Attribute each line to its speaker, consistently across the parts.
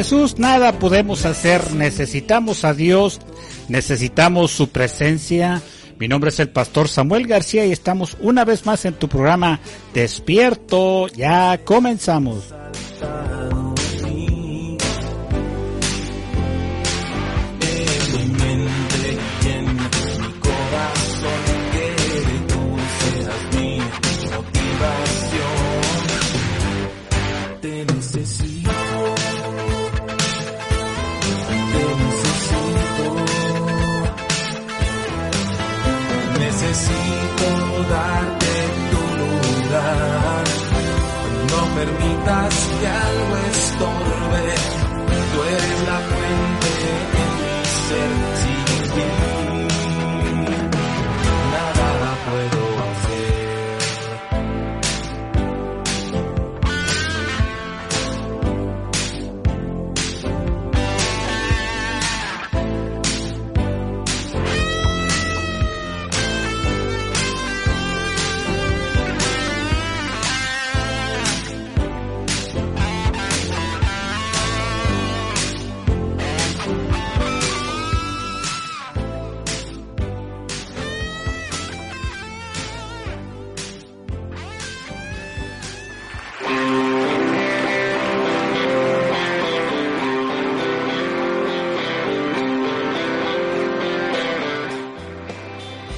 Speaker 1: Jesús nada podemos hacer, necesitamos a Dios, necesitamos su presencia. Mi nombre es el pastor Samuel García y estamos una vez más en tu programa Despierto. Ya comenzamos.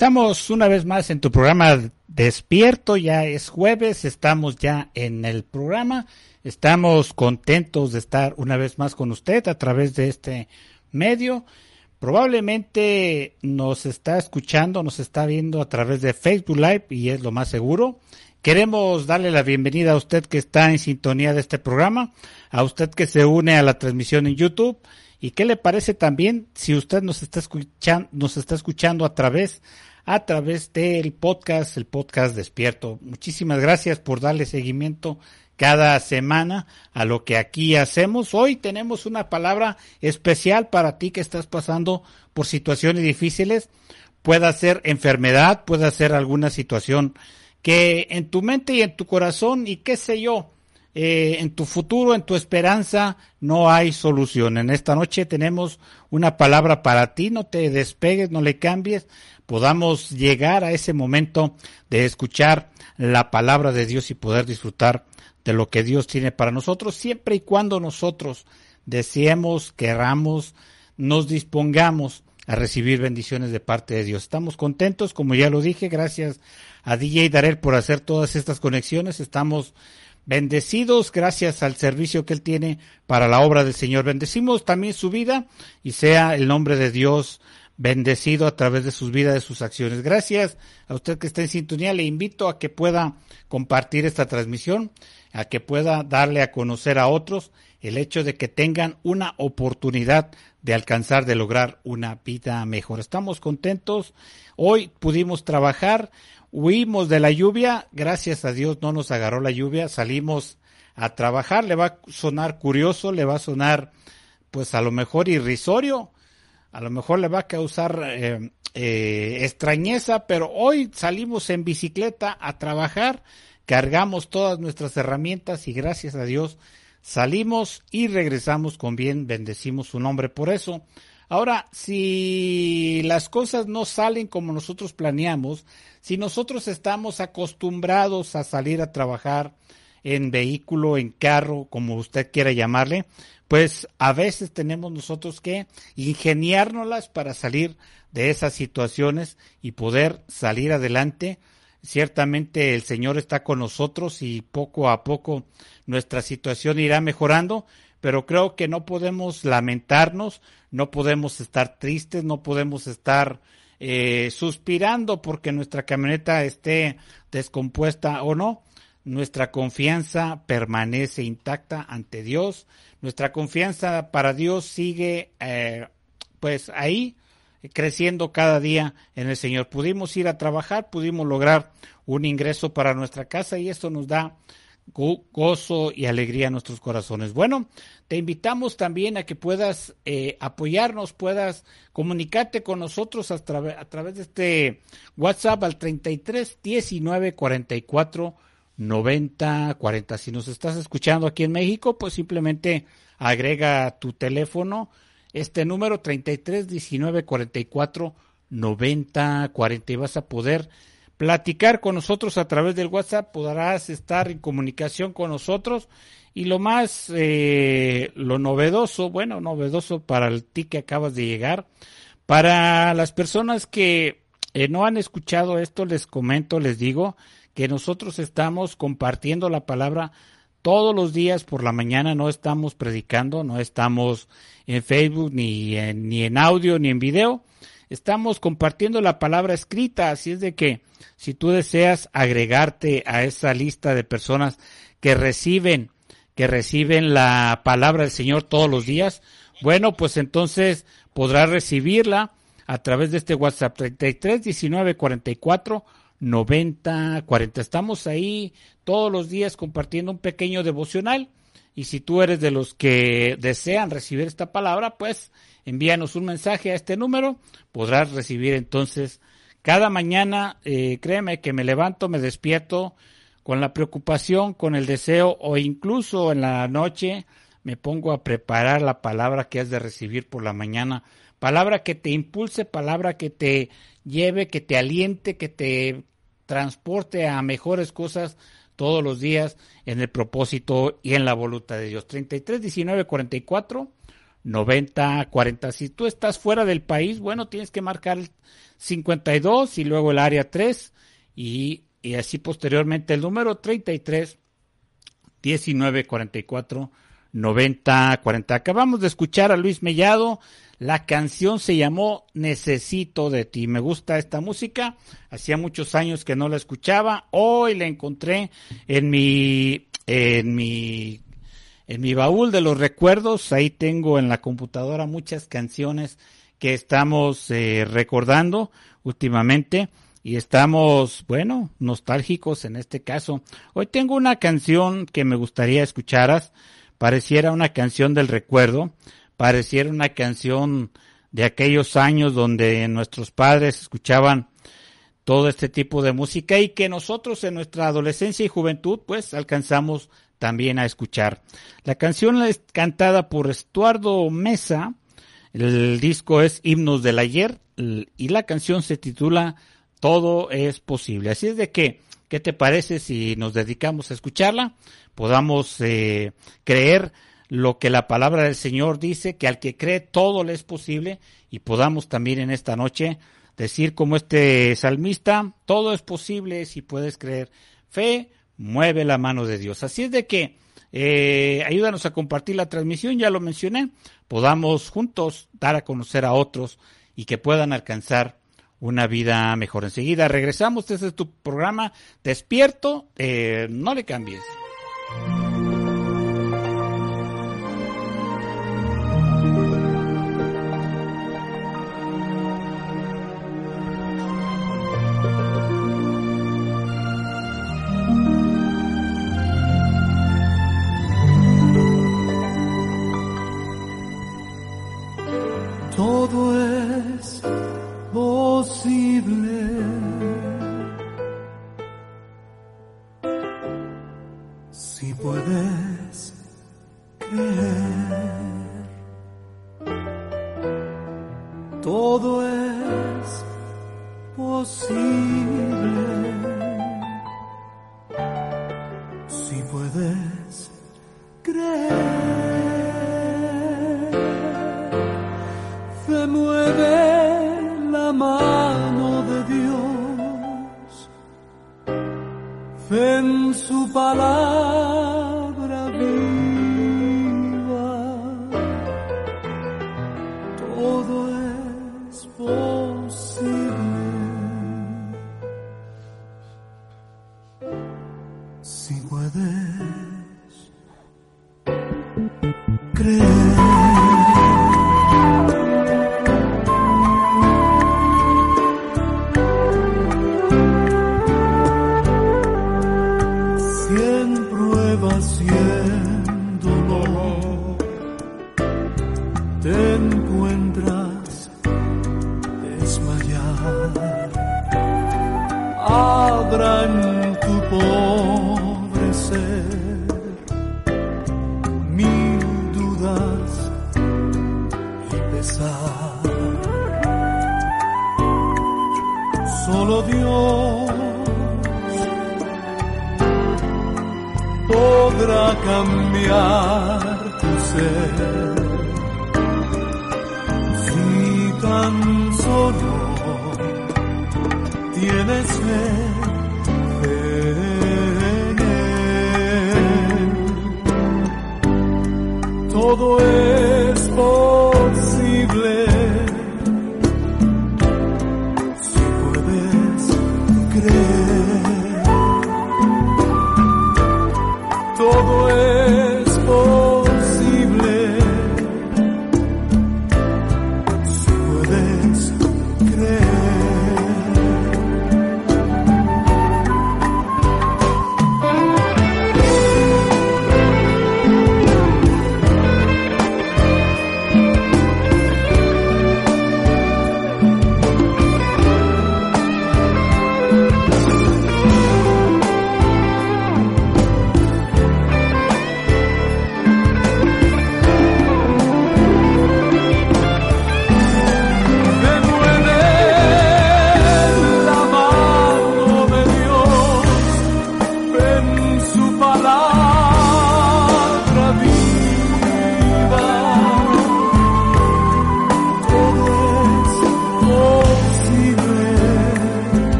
Speaker 1: Estamos una vez más en tu programa Despierto, ya es jueves, estamos ya en el programa, estamos contentos de estar una vez más con usted a través de este medio. Probablemente nos está escuchando, nos está viendo a través de Facebook Live y es lo más seguro. Queremos darle la bienvenida a usted que está en sintonía de este programa, a usted que se une a la transmisión en YouTube ¿Y qué le parece también si usted nos está escuchando, nos está escuchando a través, a través del podcast, el podcast Despierto? Muchísimas gracias por darle seguimiento cada semana a lo que aquí hacemos. Hoy tenemos una palabra especial para ti que estás pasando por situaciones difíciles. Puede ser enfermedad, puede ser alguna situación que en tu mente y en tu corazón y qué sé yo, eh, en tu futuro, en tu esperanza, no hay solución. En esta noche tenemos una palabra para ti, no te despegues, no le cambies, podamos llegar a ese momento de escuchar la palabra de Dios y poder disfrutar de lo que Dios tiene para nosotros, siempre y cuando nosotros deseemos, querramos, nos dispongamos a recibir bendiciones de parte de Dios. Estamos contentos, como ya lo dije, gracias a DJ Darel por hacer todas estas conexiones. Estamos bendecidos gracias al servicio que él tiene para la obra del Señor. Bendecimos también su vida y sea el nombre de Dios bendecido a través de sus vidas, de sus acciones. Gracias a usted que está en sintonía. Le invito a que pueda compartir esta transmisión, a que pueda darle a conocer a otros el hecho de que tengan una oportunidad de alcanzar, de lograr una vida mejor. Estamos contentos. Hoy pudimos trabajar, huimos de la lluvia, gracias a Dios no nos agarró la lluvia, salimos a trabajar, le va a sonar curioso, le va a sonar pues a lo mejor irrisorio, a lo mejor le va a causar eh, eh, extrañeza, pero hoy salimos en bicicleta a trabajar, cargamos todas nuestras herramientas y gracias a Dios salimos y regresamos con bien, bendecimos su nombre por eso. Ahora, si las cosas no salen como nosotros planeamos, si nosotros estamos acostumbrados a salir a trabajar en vehículo, en carro, como usted quiera llamarle, pues a veces tenemos nosotros que ingeniárnoslas para salir de esas situaciones y poder salir adelante. Ciertamente el Señor está con nosotros y poco a poco nuestra situación irá mejorando, pero creo que no podemos lamentarnos, no podemos estar tristes, no podemos estar eh, suspirando porque nuestra camioneta esté descompuesta o no. Nuestra confianza permanece intacta ante Dios. Nuestra confianza para Dios sigue eh, pues ahí creciendo cada día en el Señor. Pudimos ir a trabajar, pudimos lograr un ingreso para nuestra casa y esto nos da gozo y alegría a nuestros corazones. Bueno, te invitamos también a que puedas eh, apoyarnos, puedas comunicarte con nosotros a, a, través de este WhatsApp al 33 19 44 90 40. Si nos estás escuchando aquí en México, pues simplemente agrega tu teléfono, este número 33 19 44 90 40 y vas a poder platicar con nosotros a través del WhatsApp, podrás estar en comunicación con nosotros y lo más, eh, lo novedoso, bueno, novedoso para el ti que acabas de llegar, para las personas que eh, no han escuchado esto, les comento, les digo que nosotros estamos compartiendo la palabra todos los días por la mañana, no estamos predicando, no estamos en Facebook ni en, ni en audio ni en video, estamos compartiendo la palabra escrita, así es de que si tú deseas agregarte a esa lista de personas que reciben, que reciben la palabra del Señor todos los días, bueno, pues entonces podrás recibirla a través de este WhatsApp 33 19 44 90 40. Estamos ahí todos los días compartiendo un pequeño devocional. Y si tú eres de los que desean recibir esta palabra, pues envíanos un mensaje a este número, podrás recibir entonces cada mañana, eh, créeme que me levanto, me despierto con la preocupación, con el deseo o incluso en la noche me pongo a preparar la palabra que has de recibir por la mañana, palabra que te impulse, palabra que te lleve, que te aliente, que te transporte a mejores cosas todos los días en el propósito y en la voluntad de Dios. 33 19 44 90 40. Si tú estás fuera del país, bueno, tienes que marcar 52 y luego el área 3 y, y así posteriormente el número 33 19 44 90 40. Acabamos de escuchar a Luis Mellado. La canción se llamó Necesito de ti. Me gusta esta música. Hacía muchos años que no la escuchaba. Hoy la encontré en mi en mi en mi baúl de los recuerdos. Ahí tengo en la computadora muchas canciones que estamos eh, recordando últimamente y estamos, bueno, nostálgicos en este caso. Hoy tengo una canción que me gustaría escucharas, pareciera una canción del recuerdo, pareciera una canción de aquellos años donde nuestros padres escuchaban todo este tipo de música y que nosotros en nuestra adolescencia y juventud pues alcanzamos también a escuchar. La canción es cantada por Estuardo Mesa, el disco es Himnos del Ayer y la canción se titula Todo es posible. Así es de que, ¿qué te parece si nos dedicamos a escucharla? Podamos eh, creer lo que la palabra del Señor dice, que al que cree todo le es posible y podamos también en esta noche decir como este salmista, todo es posible si puedes creer. Fe mueve la mano de Dios. Así es de que eh, ayúdanos a compartir la transmisión, ya lo mencioné, podamos juntos dar a conocer a otros y que puedan alcanzar una vida mejor. Enseguida regresamos, este es tu programa Despierto, eh, no le cambies.
Speaker 2: Podrá cambiar tu ser. Si tan solo tienes fe en Él, todo es posible.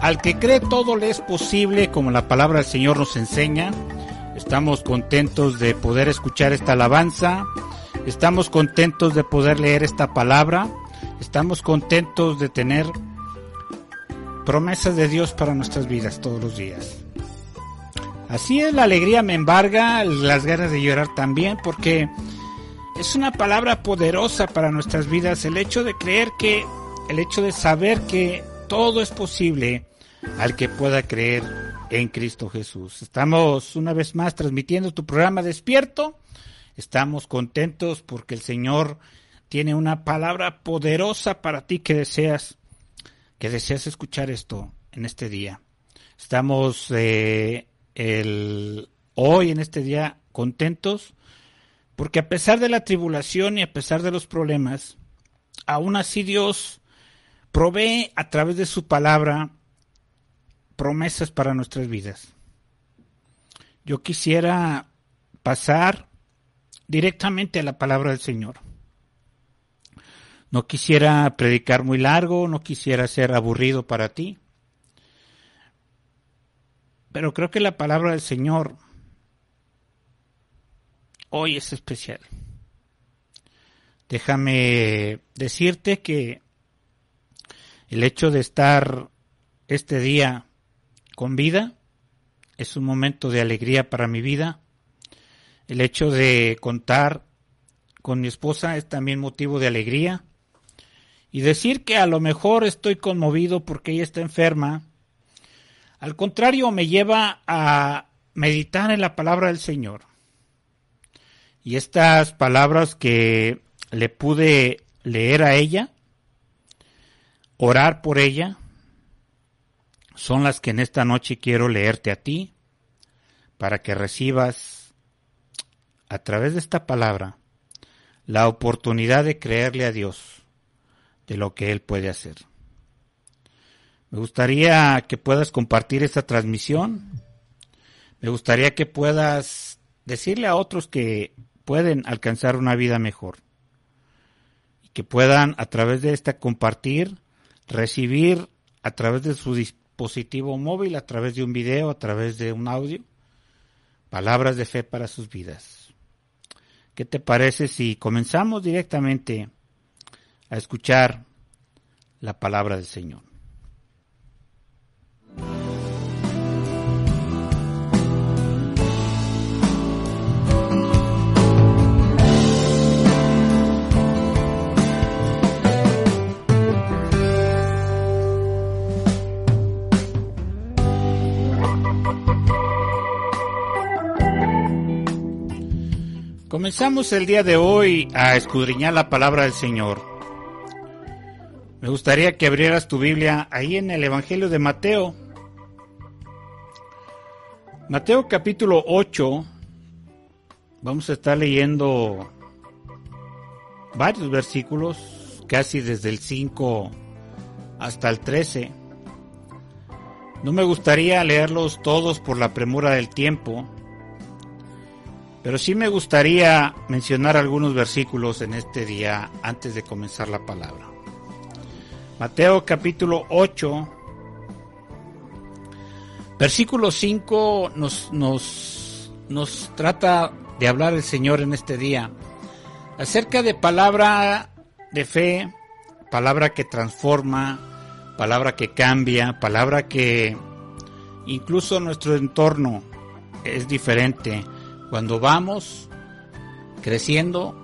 Speaker 1: Al que cree todo le es posible, como la palabra del Señor nos enseña. Estamos contentos de poder escuchar esta alabanza, estamos contentos de poder leer esta palabra, estamos contentos de tener promesas de Dios para nuestras vidas todos los días. Así es, la alegría me embarga, las ganas de llorar también, porque es una palabra poderosa para nuestras vidas, el hecho de creer que, el hecho de saber que todo es posible al que pueda creer en Cristo Jesús. Estamos una vez más transmitiendo tu programa Despierto. Estamos contentos porque el Señor tiene una palabra poderosa para ti que deseas, que deseas escuchar esto en este día. Estamos eh, hoy en este día contentos porque a pesar de la tribulación y a pesar de los problemas, aún así Dios provee a través de su palabra promesas para nuestras vidas. Yo quisiera pasar directamente a la palabra del Señor. No quisiera predicar muy largo, no quisiera ser aburrido para ti, pero creo que la palabra del Señor hoy es especial. Déjame decirte que el hecho de estar este día con vida es un momento de alegría para mi vida. El hecho de contar con mi esposa es también motivo de alegría. Y decir que a lo mejor estoy conmovido porque ella está enferma, al contrario me lleva a meditar en la palabra del Señor. Y estas palabras que le pude leer a ella, orar por ella, son las que en esta noche quiero leerte a ti, para que recibas a través de esta palabra la oportunidad de creerle a Dios de lo que Él puede hacer. Me gustaría que puedas compartir esta transmisión. Me gustaría que puedas decirle a otros que pueden alcanzar una vida mejor. Y que puedan a través de esta compartir, recibir a través de su dispositivo móvil, a través de un video, a través de un audio, palabras de fe para sus vidas. ¿Qué te parece si comenzamos directamente a escuchar la palabra del Señor? Comenzamos el día de hoy a escudriñar la palabra del Señor. Me gustaría que abrieras tu Biblia ahí en el Evangelio de Mateo. Mateo capítulo 8. Vamos a estar leyendo varios versículos, casi desde el 5 hasta el 13. No me gustaría leerlos todos por la premura del tiempo pero sí me gustaría mencionar algunos versículos en este día antes de comenzar la palabra. Mateo capítulo 8, versículo 5 nos, nos, nos trata de hablar el Señor en este día acerca de palabra de fe, palabra que transforma, palabra que cambia, palabra que incluso nuestro entorno es diferente cuando vamos creciendo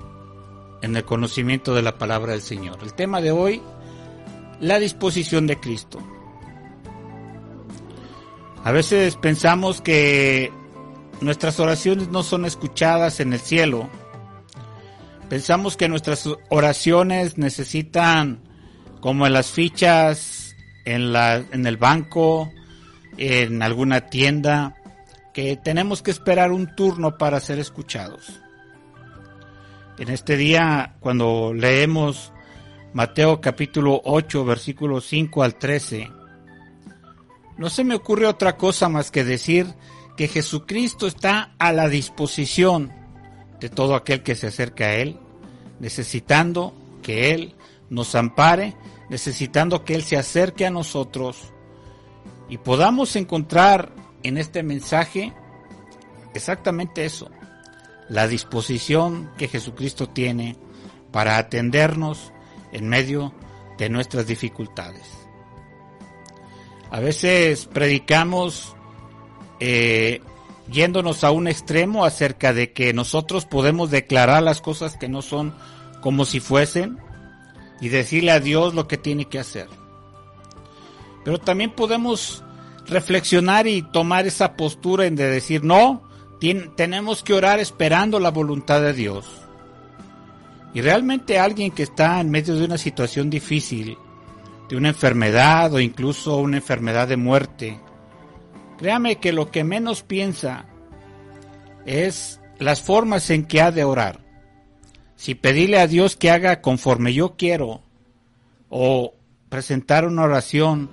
Speaker 1: en el conocimiento de la palabra del Señor. El tema de hoy, la disposición de Cristo. A veces pensamos que nuestras oraciones no son escuchadas en el cielo. Pensamos que nuestras oraciones necesitan, como en las fichas, en, la, en el banco, en alguna tienda, que tenemos que esperar un turno para ser escuchados. En este día, cuando leemos Mateo capítulo 8, versículos 5 al 13, no se me ocurre otra cosa más que decir que Jesucristo está a la disposición de todo aquel que se acerca a Él, necesitando que Él nos ampare, necesitando que Él se acerque a nosotros y podamos encontrar en este mensaje exactamente eso, la disposición que Jesucristo tiene para atendernos en medio de nuestras dificultades. A veces predicamos eh, yéndonos a un extremo acerca de que nosotros podemos declarar las cosas que no son como si fuesen y decirle a Dios lo que tiene que hacer. Pero también podemos reflexionar y tomar esa postura en de decir, no, tenemos que orar esperando la voluntad de Dios. Y realmente alguien que está en medio de una situación difícil, de una enfermedad o incluso una enfermedad de muerte, créame que lo que menos piensa es las formas en que ha de orar. Si pedirle a Dios que haga conforme yo quiero o presentar una oración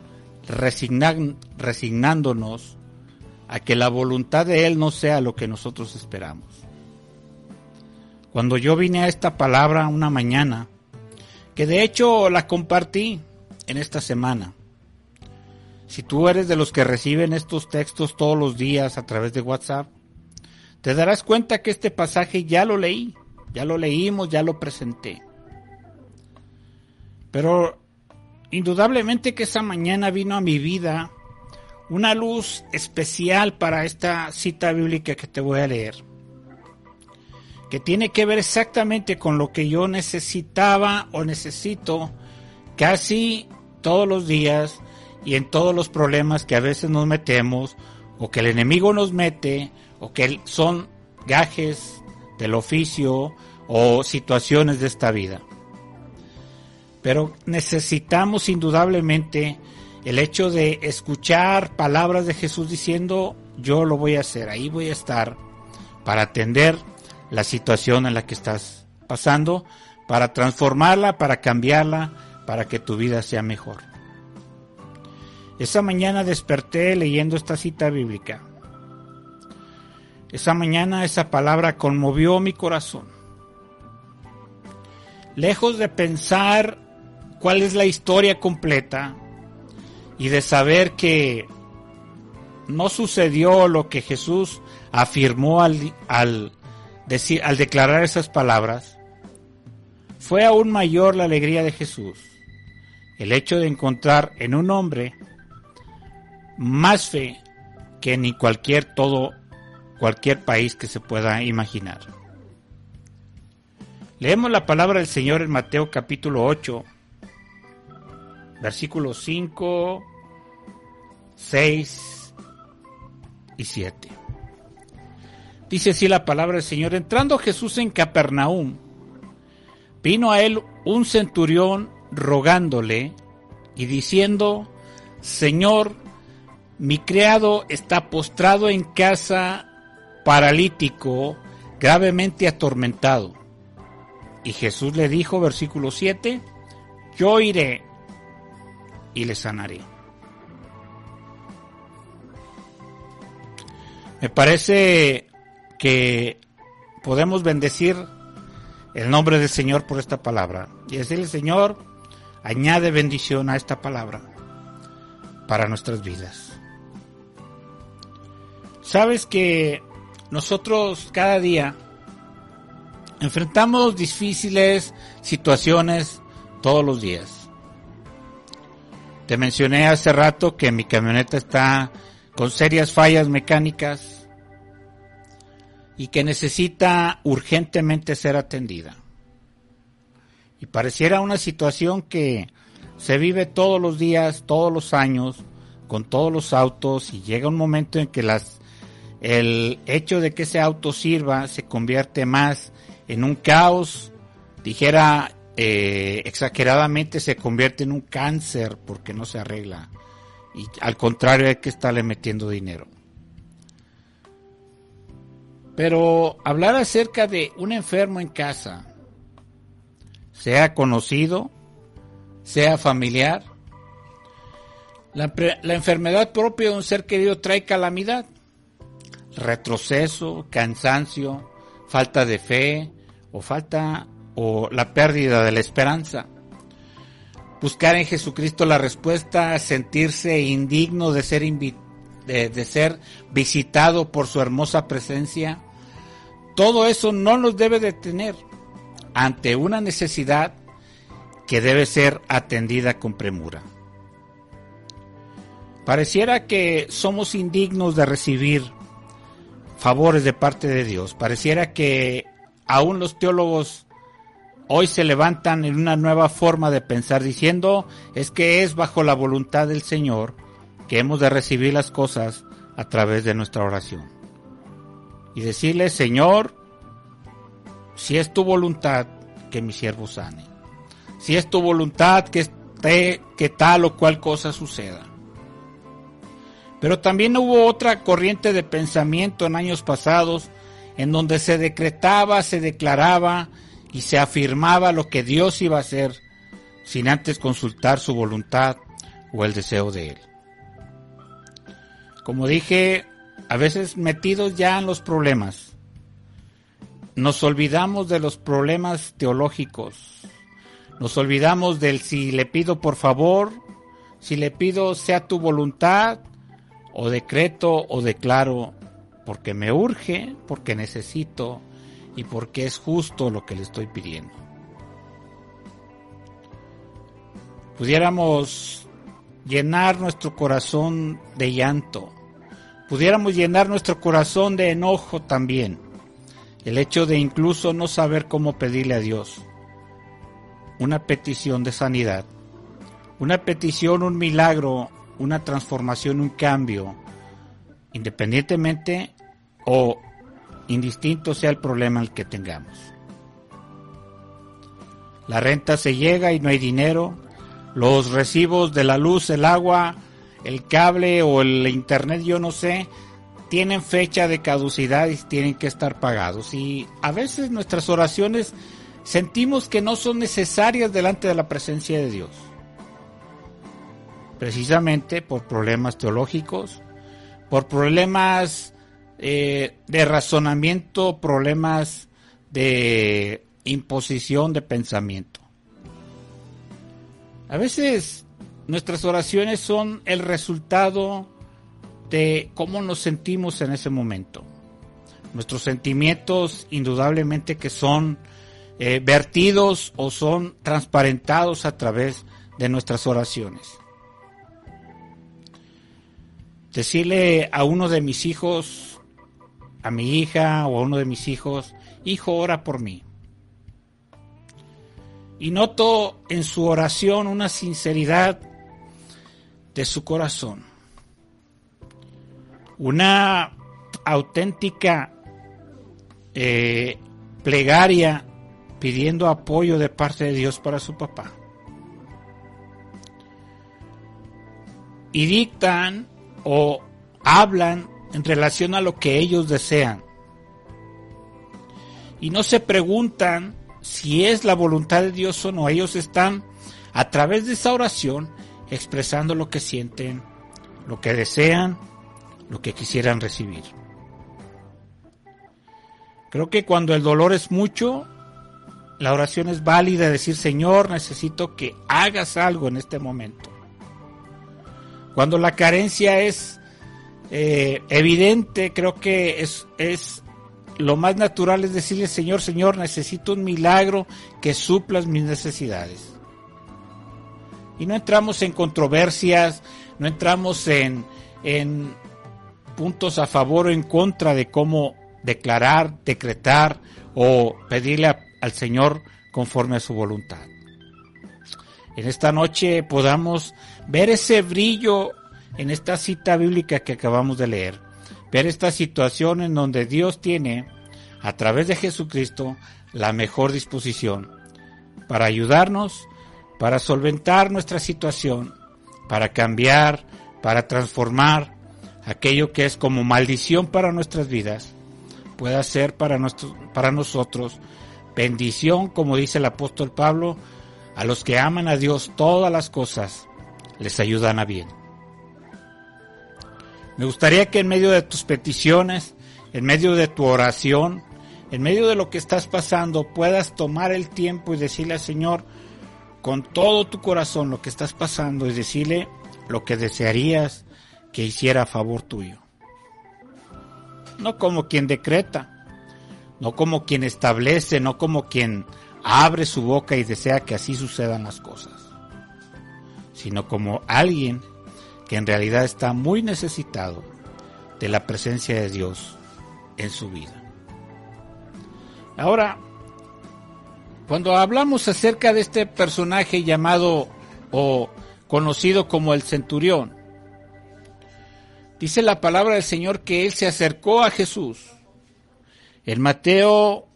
Speaker 1: resignándonos a que la voluntad de Él no sea lo que nosotros esperamos. Cuando yo vine a esta palabra una mañana, que de hecho la compartí en esta semana, si tú eres de los que reciben estos textos todos los días a través de WhatsApp, te darás cuenta que este pasaje ya lo leí, ya lo leímos, ya lo presenté. Pero indudablemente que esa mañana vino a mi vida una luz especial para esta cita bíblica que te voy a leer, que tiene que ver exactamente con lo que yo necesitaba o necesito casi todos los días y en todos los problemas que a veces nos metemos o que el enemigo nos mete o que son gajes del oficio o situaciones de esta vida. Pero necesitamos indudablemente el hecho de escuchar palabras de Jesús diciendo, yo lo voy a hacer, ahí voy a estar para atender la situación en la que estás pasando, para transformarla, para cambiarla, para que tu vida sea mejor. Esa mañana desperté leyendo esta cita bíblica. Esa mañana esa palabra conmovió mi corazón. Lejos de pensar cuál es la historia completa y de saber que no sucedió lo que Jesús afirmó al, decir, al declarar esas palabras, fue aún mayor la alegría de Jesús. El hecho de encontrar en un hombre más fe que ni cualquier todo cualquier país que se pueda imaginar. Leemos la palabra del Señor en Mateo capítulo 8, versículos 5, 6 y 7. Dice así la palabra del Señor, entrando Jesús en Capernaum, vino a él un centurión rogándole y diciendo, Señor, mi criado está postrado en casa, paralítico, gravemente atormentado. Y Jesús le dijo, versículo 7, yo iré y le sanaré. Me parece que podemos bendecir el nombre del Señor por esta palabra y decirle, Señor, añade bendición a esta palabra para nuestras vidas. Sabes que nosotros cada día enfrentamos difíciles situaciones todos los días. Te mencioné hace rato que mi camioneta está con serias fallas mecánicas y que necesita urgentemente ser atendida. Y pareciera una situación que se vive todos los días, todos los años, con todos los autos y llega un momento en que las el hecho de que ese auto sirva se convierte más en un caos, dijera eh, exageradamente se convierte en un cáncer porque no se arregla. Y al contrario hay que estarle metiendo dinero. Pero hablar acerca de un enfermo en casa, sea conocido, sea familiar, la, la, enfermedad propia de un ser querido trae calamidad, retroceso, cansancio, falta de fe o falta o la pérdida de la esperanza. Buscar en Jesucristo la respuesta, sentirse indigno de ser, de, ser visitado por su hermosa presencia, todo eso no nos debe detener ante una necesidad que debe ser atendida con premura. Pareciera que somos indignos de recibir favores de parte de Dios. Pareciera que aún los teólogos hoy se levantan en una nueva forma de pensar diciendo es que es bajo la voluntad del Señor que hemos de recibir las cosas a través de nuestra oración. Y decirle, Señor, si es tu voluntad que mi siervo sane. Si es tu voluntad que, esté, que tal o cual cosa suceda. Pero también hubo otra corriente de pensamiento en años pasados en donde se decretaba, se declaraba y se afirmaba lo que Dios iba a hacer sin antes consultar su voluntad o el deseo de Él. Como dije, a veces metidos ya en los problemas, nos olvidamos de los problemas teológicos, nos olvidamos del si le pido por favor, si le pido sea tu voluntad, o decreto o declaro, porque me urge, porque necesito, y porque es justo lo que le estoy pidiendo. Pudiéramos llenar nuestro corazón de llanto, pudiéramos llenar nuestro corazón de enojo también. El hecho de incluso no saber cómo pedirle a Dios una petición de sanidad, una petición, un milagro, una transformación, un cambio, independientemente o indistinto sea el problema que tengamos. La renta se llega y no hay dinero, los recibos de la luz, el agua, el cable o el internet, yo no sé, tienen fecha de caducidad y tienen que estar pagados. Y a veces nuestras oraciones sentimos que no son necesarias delante de la presencia de Dios. Precisamente por problemas teológicos, por problemas eh, de razonamiento, problemas de imposición de pensamiento. A veces nuestras oraciones son el resultado de cómo nos sentimos en ese momento. Nuestros sentimientos indudablemente que son eh, vertidos o son transparentados a través de nuestras oraciones. Decirle a uno de mis hijos, a mi hija o a uno de mis hijos, hijo, ora por mí. Y noto en su oración una sinceridad de su corazón. Una auténtica eh, plegaria pidiendo apoyo de parte de Dios para su papá. Y dictan o hablan en relación a lo que ellos desean. Y no se preguntan si es la voluntad de Dios o no. Ellos están a través de esa oración expresando lo que sienten, lo que desean, lo que quisieran recibir. Creo que cuando el dolor es mucho, la oración es válida, decir, Señor, necesito que hagas algo en este momento. Cuando la carencia es eh, evidente, creo que es, es lo más natural es decirle, Señor, Señor, necesito un milagro que suplas mis necesidades. Y no entramos en controversias, no entramos en, en puntos a favor o en contra de cómo declarar, decretar o pedirle al Señor conforme a su voluntad. En esta noche podamos ver ese brillo en esta cita bíblica que acabamos de leer, ver esta situación en donde Dios tiene, a través de Jesucristo, la mejor disposición para ayudarnos, para solventar nuestra situación, para cambiar, para transformar aquello que es como maldición para nuestras vidas, pueda ser para, para nosotros bendición, como dice el apóstol Pablo, a los que aman a Dios todas las cosas les ayudan a bien. Me gustaría que en medio de tus peticiones, en medio de tu oración, en medio de lo que estás pasando, puedas tomar el tiempo y decirle al Señor con todo tu corazón lo que estás pasando y decirle lo que desearías que hiciera a favor tuyo. No como quien decreta, no como quien establece, no como quien abre su boca y desea que así sucedan las cosas, sino como alguien que en realidad está muy necesitado de la presencia de Dios en su vida. Ahora, cuando hablamos acerca de este personaje llamado o conocido como el centurión, dice la palabra del Señor que él se acercó a Jesús. El Mateo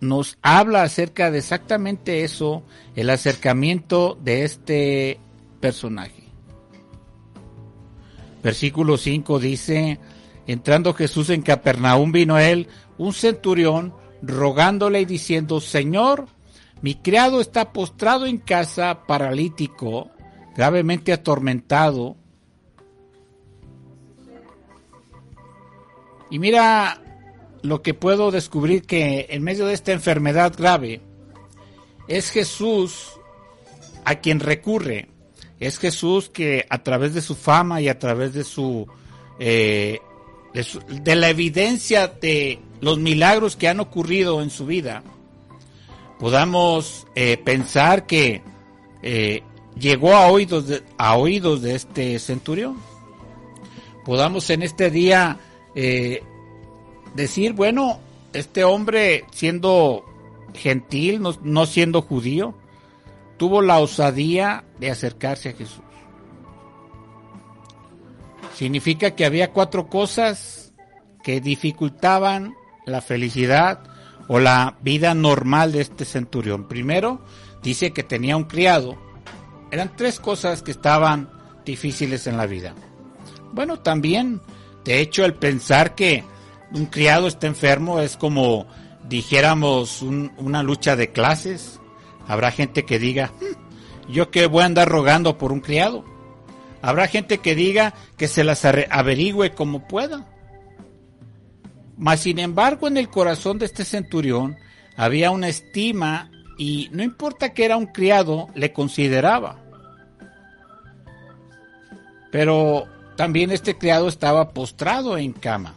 Speaker 1: nos habla acerca de exactamente eso, el acercamiento de este personaje. Versículo 5 dice, entrando Jesús en Capernaum vino él un centurión rogándole y diciendo, Señor, mi criado está postrado en casa, paralítico, gravemente atormentado. Y mira lo que puedo descubrir que en medio de esta enfermedad grave es Jesús a quien recurre es Jesús que a través de su fama y a través de su, eh, de, la evidencia de los milagros que han ocurrido en su vida, podamos eh, pensar que eh, llegó a oídos de, a oídos de este centurión. Podamos en este día eh, decir, bueno, este hombre siendo gentil, no, no siendo judío, tuvo la osadía de acercarse a Jesús. Significa que había cuatro cosas que dificultaban la felicidad o la vida normal de este centurión. Primero, dice que tenía un criado. Eran tres cosas que estaban difíciles en la vida. Bueno, también, de hecho, el pensar que un criado está enfermo es como dijéramos un- una lucha de clases. Habrá gente que diga, "Hmm, yo que voy a andar rogando por un criado. Habrá gente que diga que se las averigüe como pueda. Mas sin embargo en el corazón de este centurión había una estima y no importa que era un criado, le consideraba. Pero también este criado estaba postrado en cama.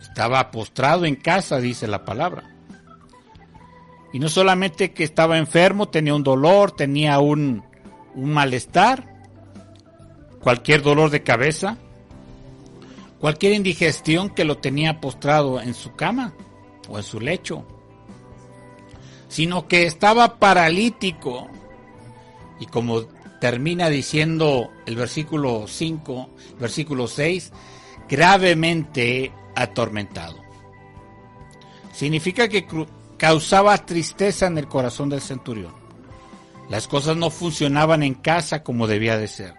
Speaker 1: Estaba postrado en casa, dice la palabra. Y no solamente que estaba enfermo, tenía un dolor, tenía un, un malestar, cualquier dolor de cabeza, cualquier indigestión que lo tenía postrado en su cama o en su lecho, sino que estaba paralítico. Y como termina diciendo el versículo 5, versículo 6, gravemente atormentado. Significa que causaba tristeza en el corazón del centurión. Las cosas no funcionaban en casa como debía de ser.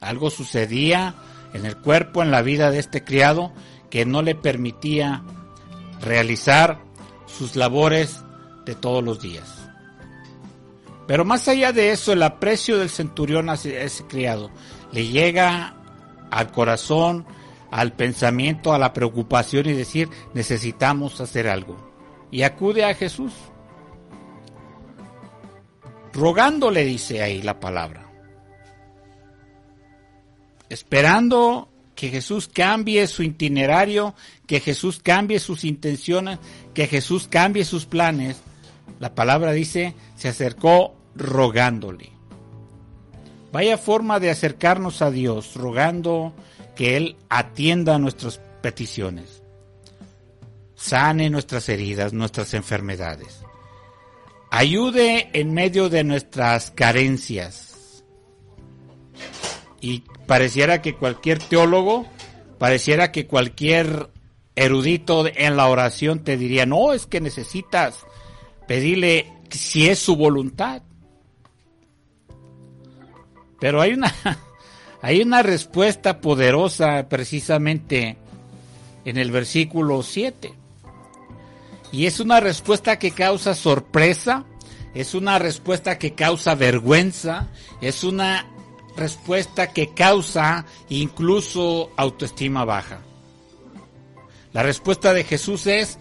Speaker 1: Algo sucedía en el cuerpo, en la vida de este criado, que no le permitía realizar sus labores de todos los días. Pero más allá de eso, el aprecio del centurión hacia ese criado le llega al corazón, al pensamiento, a la preocupación y decir, necesitamos hacer algo. Y acude a Jesús. Rogándole, dice ahí la palabra. Esperando que Jesús cambie su itinerario, que Jesús cambie sus intenciones, que Jesús cambie sus planes. La palabra dice, se acercó rogándole. Vaya forma de acercarnos a Dios, rogando que Él atienda nuestras peticiones, sane nuestras heridas, nuestras enfermedades, ayude en medio de nuestras carencias. Y pareciera que cualquier teólogo, pareciera que cualquier erudito en la oración te diría, no, es que necesitas pedirle si es su voluntad. Pero hay una, hay una respuesta poderosa precisamente en el versículo 7. Y es una respuesta que causa sorpresa, es una respuesta que causa vergüenza, es una respuesta que causa incluso autoestima baja. La respuesta de Jesús es,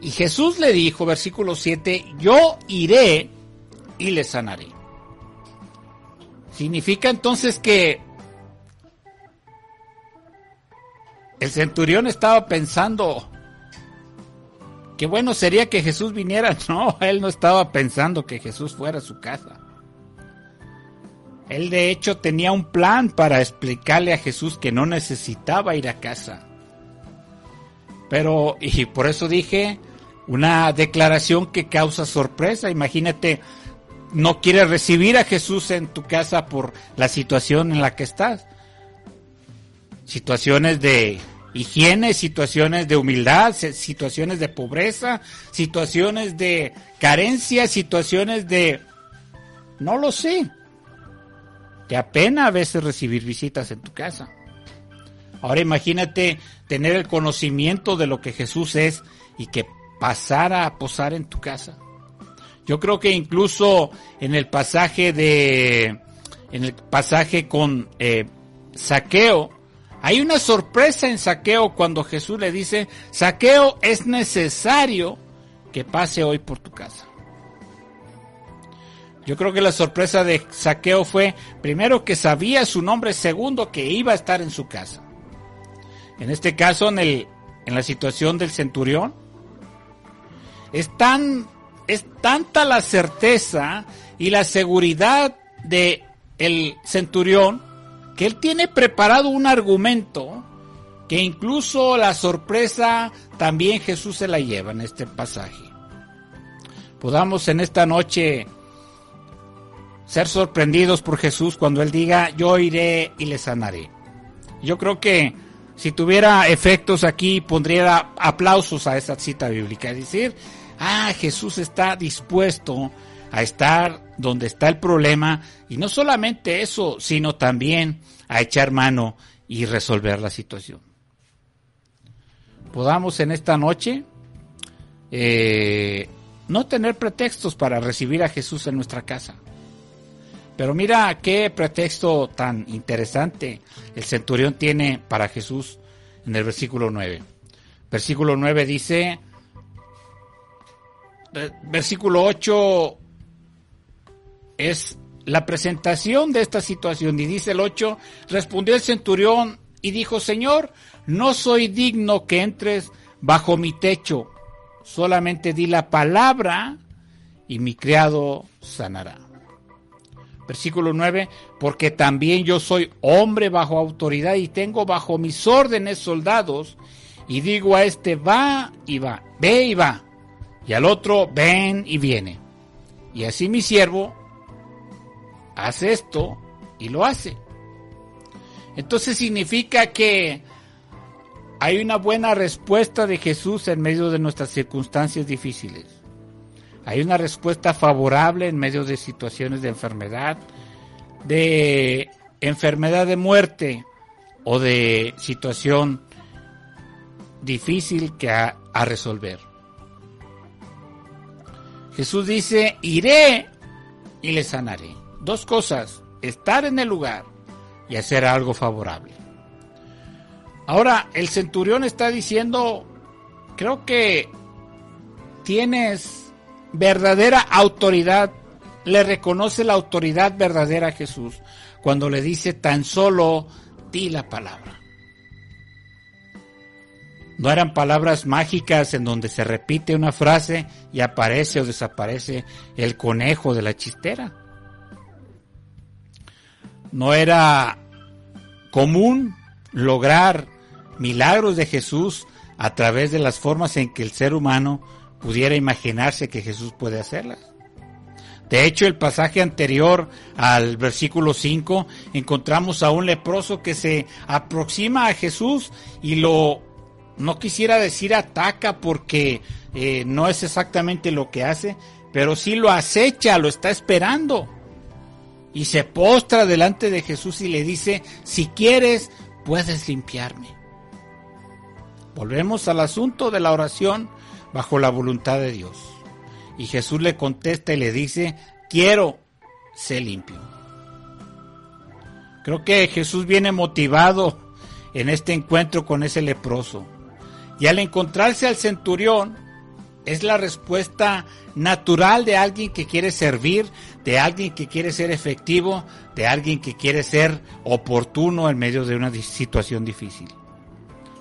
Speaker 1: y Jesús le dijo, versículo 7, yo iré y le sanaré. Significa entonces que el centurión estaba pensando que bueno sería que Jesús viniera. No, él no estaba pensando que Jesús fuera a su casa. Él de hecho tenía un plan para explicarle a Jesús que no necesitaba ir a casa. Pero, y por eso dije, una declaración que causa sorpresa. Imagínate, no quieres recibir a Jesús en tu casa por la situación en la que estás. Situaciones de higiene, situaciones de humildad, situaciones de pobreza, situaciones de carencia, situaciones de... No lo sé. Te apena a veces recibir visitas en tu casa. Ahora imagínate tener el conocimiento de lo que Jesús es y que pasara a posar en tu casa. Yo creo que incluso en el pasaje de, en el pasaje con eh, Saqueo, hay una sorpresa en Saqueo cuando Jesús le dice, Saqueo es necesario que pase hoy por tu casa. Yo creo que la sorpresa de Saqueo fue, primero, que sabía su nombre, segundo, que iba a estar en su casa. En este caso, en, el, en la situación del centurión, es tan es tanta la certeza y la seguridad de el centurión que él tiene preparado un argumento que incluso la sorpresa también Jesús se la lleva en este pasaje. Podamos en esta noche ser sorprendidos por Jesús cuando Él diga, yo iré y le sanaré. Yo creo que si tuviera efectos aquí, pondría aplausos a esa cita bíblica. Es decir, ah, Jesús está dispuesto a estar donde está el problema y no solamente eso, sino también a echar mano y resolver la situación. Podamos en esta noche eh, no tener pretextos para recibir a Jesús en nuestra casa. Pero mira qué pretexto tan interesante el centurión tiene para Jesús en el versículo 9. Versículo 9 dice, eh, versículo 8 es la presentación de esta situación y dice el 8, respondió el centurión y dijo, Señor, no soy digno que entres bajo mi techo, solamente di la palabra y mi criado sanará. Versículo 9, porque también yo soy hombre bajo autoridad y tengo bajo mis órdenes soldados y digo a este va y va, ve y va, y al otro ven y viene. Y así mi siervo hace esto y lo hace. Entonces significa que hay una buena respuesta de Jesús en medio de nuestras circunstancias difíciles. Hay una respuesta favorable en medio de situaciones de enfermedad, de enfermedad de muerte o de situación difícil que a, a resolver. Jesús dice, iré y le sanaré. Dos cosas, estar en el lugar y hacer algo favorable. Ahora, el centurión está diciendo, creo que tienes verdadera autoridad, le reconoce la autoridad verdadera a Jesús cuando le dice tan solo di la palabra. No eran palabras mágicas en donde se repite una frase y aparece o desaparece el conejo de la chistera. No era común lograr milagros de Jesús a través de las formas en que el ser humano pudiera imaginarse que Jesús puede hacerlas. De hecho, el pasaje anterior al versículo 5 encontramos a un leproso que se aproxima a Jesús y lo, no quisiera decir ataca porque eh, no es exactamente lo que hace, pero sí lo acecha, lo está esperando. Y se postra delante de Jesús y le dice, si quieres, puedes limpiarme. Volvemos al asunto de la oración bajo la voluntad de Dios. Y Jesús le contesta y le dice, quiero ser limpio. Creo que Jesús viene motivado en este encuentro con ese leproso. Y al encontrarse al centurión, es la respuesta natural de alguien que quiere servir, de alguien que quiere ser efectivo, de alguien que quiere ser oportuno en medio de una situación difícil.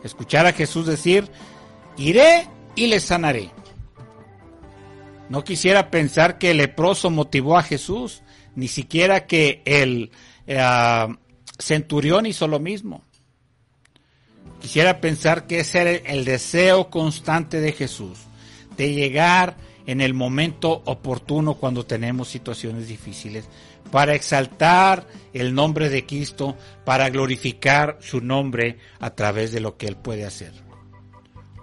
Speaker 1: Escuchar a Jesús decir, iré y le sanaré. No quisiera pensar que el leproso motivó a Jesús, ni siquiera que el eh, centurión hizo lo mismo. Quisiera pensar que ese era el deseo constante de Jesús, de llegar en el momento oportuno cuando tenemos situaciones difíciles, para exaltar el nombre de Cristo, para glorificar su nombre a través de lo que Él puede hacer.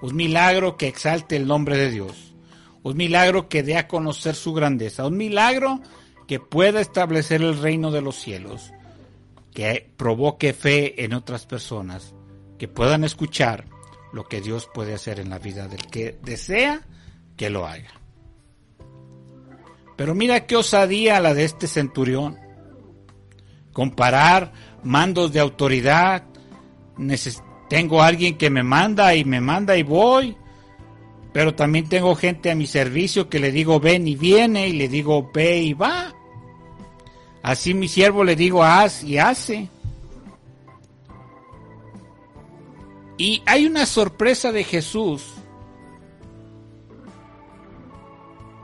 Speaker 1: Un milagro que exalte el nombre de Dios, un milagro que dé a conocer su grandeza, un milagro que pueda establecer el reino de los cielos, que provoque fe en otras personas, que puedan escuchar lo que Dios puede hacer en la vida del que desea que lo haga. Pero mira qué osadía la de este centurión. Comparar mandos de autoridad, tengo alguien que me manda y me manda y voy. Pero también tengo gente a mi servicio que le digo ven y viene y le digo ve y va. Así mi siervo le digo haz y hace. Y hay una sorpresa de Jesús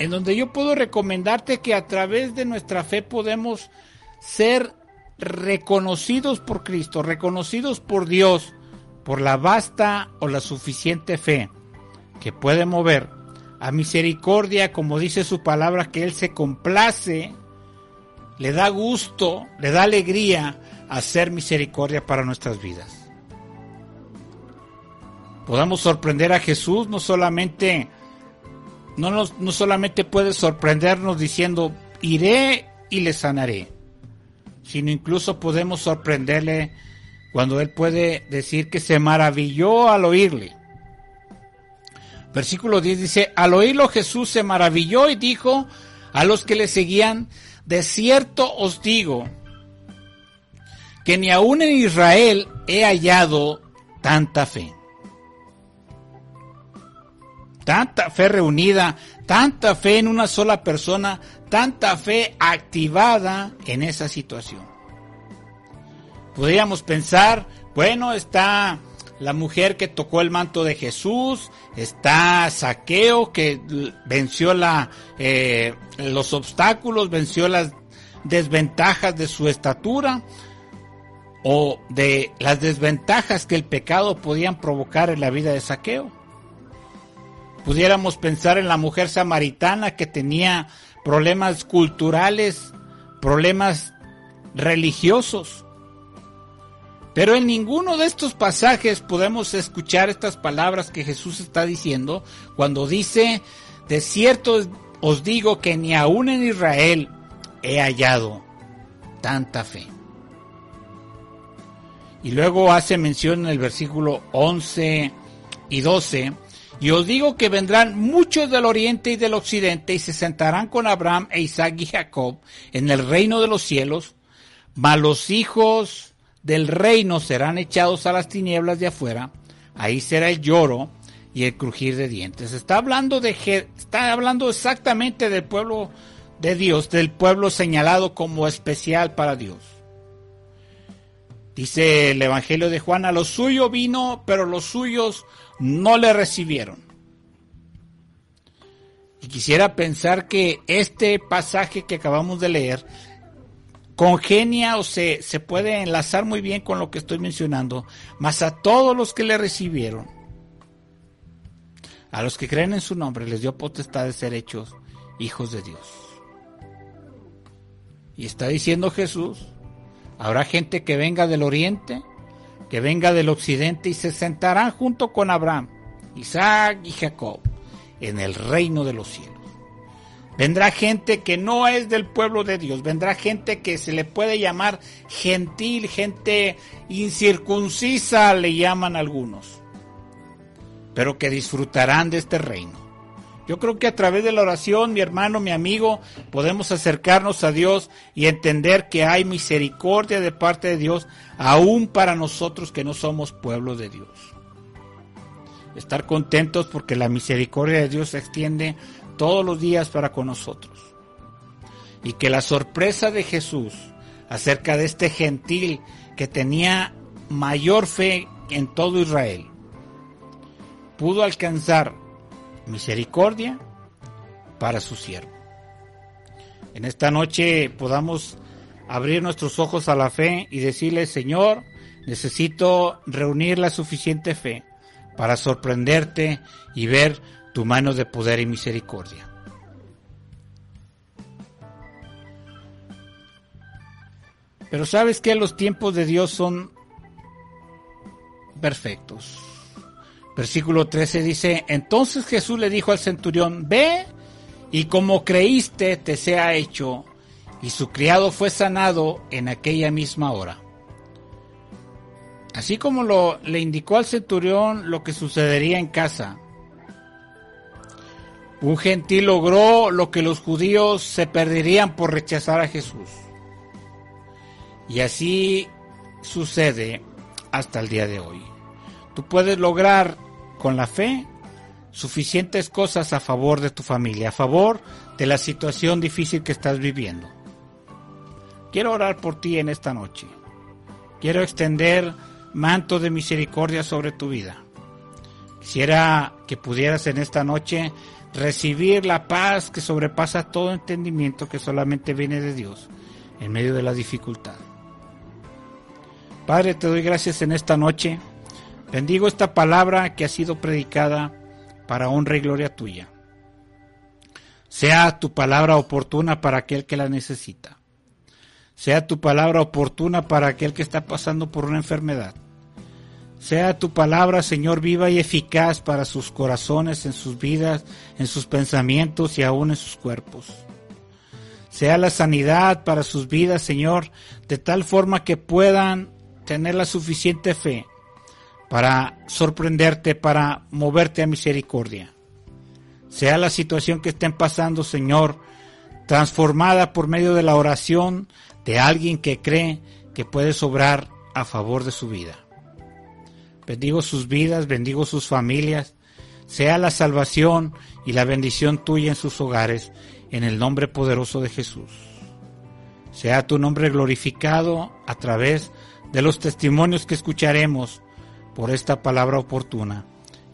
Speaker 1: en donde yo puedo recomendarte que a través de nuestra fe podemos ser reconocidos por Cristo, reconocidos por Dios, por la vasta o la suficiente fe que puede mover a misericordia, como dice su palabra, que Él se complace, le da gusto, le da alegría hacer misericordia para nuestras vidas. Podamos sorprender a Jesús, no solamente, no, nos, no solamente puede sorprendernos diciendo, iré y le sanaré, sino incluso podemos sorprenderle cuando Él puede decir que se maravilló al oírle. Versículo 10 dice, al oírlo Jesús se maravilló y dijo a los que le seguían, de cierto os digo, que ni aún en Israel he hallado tanta fe. Tanta fe reunida, tanta fe en una sola persona, tanta fe activada en esa situación. Podríamos pensar, bueno, está la mujer que tocó el manto de Jesús, está Saqueo que venció la, eh, los obstáculos, venció las desventajas de su estatura o de las desventajas que el pecado podían provocar en la vida de Saqueo. Pudiéramos pensar en la mujer samaritana que tenía problemas culturales, problemas religiosos. Pero en ninguno de estos pasajes podemos escuchar estas palabras que Jesús está diciendo cuando dice, de cierto os digo que ni aún en Israel he hallado tanta fe. Y luego hace mención en el versículo 11 y 12, y os digo que vendrán muchos del oriente y del occidente y se sentarán con Abraham e Isaac y Jacob en el reino de los cielos, mas los hijos del reino serán echados a las tinieblas de afuera, ahí será el lloro y el crujir de dientes. Está hablando de está hablando exactamente del pueblo de Dios, del pueblo señalado como especial para Dios. Dice el Evangelio de Juan, a lo suyo vino, pero los suyos no le recibieron. Y quisiera pensar que este pasaje que acabamos de leer congenia o se, se puede enlazar muy bien con lo que estoy mencionando, mas a todos los que le recibieron, a los que creen en su nombre, les dio potestad de ser hechos hijos de Dios. Y está diciendo Jesús, habrá gente que venga del oriente, que venga del occidente y se sentarán junto con Abraham, Isaac y Jacob en el reino de los cielos. Vendrá gente que no es del pueblo de Dios, vendrá gente que se le puede llamar gentil, gente incircuncisa le llaman algunos, pero que disfrutarán de este reino. Yo creo que a través de la oración, mi hermano, mi amigo, podemos acercarnos a Dios y entender que hay misericordia de parte de Dios, aún para nosotros que no somos pueblo de Dios. Estar contentos porque la misericordia de Dios se extiende todos los días para con nosotros. Y que la sorpresa de Jesús acerca de este gentil que tenía mayor fe en todo Israel, pudo alcanzar misericordia para su siervo. En esta noche podamos abrir nuestros ojos a la fe y decirle, Señor, necesito reunir la suficiente fe para sorprenderte y ver tu mano de poder y misericordia. Pero sabes que los tiempos de Dios son perfectos. Versículo 13 dice, entonces Jesús le dijo al centurión, ve y como creíste te sea hecho. Y su criado fue sanado en aquella misma hora. Así como lo, le indicó al centurión lo que sucedería en casa, un gentil logró lo que los judíos se perderían por rechazar a Jesús. Y así sucede hasta el día de hoy. Tú puedes lograr con la fe suficientes cosas a favor de tu familia, a favor de la situación difícil que estás viviendo. Quiero orar por ti en esta noche. Quiero extender manto de misericordia sobre tu vida. Quisiera que pudieras en esta noche recibir la paz que sobrepasa todo entendimiento que solamente viene de Dios en medio de la dificultad. Padre, te doy gracias en esta noche. Bendigo esta palabra que ha sido predicada para honra y gloria tuya. Sea tu palabra oportuna para aquel que la necesita. Sea tu palabra oportuna para aquel que está pasando por una enfermedad. Sea tu palabra, Señor, viva y eficaz para sus corazones, en sus vidas, en sus pensamientos y aún en sus cuerpos. Sea la sanidad para sus vidas, Señor, de tal forma que puedan tener la suficiente fe para sorprenderte, para moverte a misericordia. Sea la situación que estén pasando, Señor, transformada por medio de la oración de alguien que cree que puede sobrar a favor de su vida. Bendigo sus vidas, bendigo sus familias, sea la salvación y la bendición tuya en sus hogares, en el nombre poderoso de Jesús. Sea tu nombre glorificado a través de los testimonios que escucharemos por esta palabra oportuna,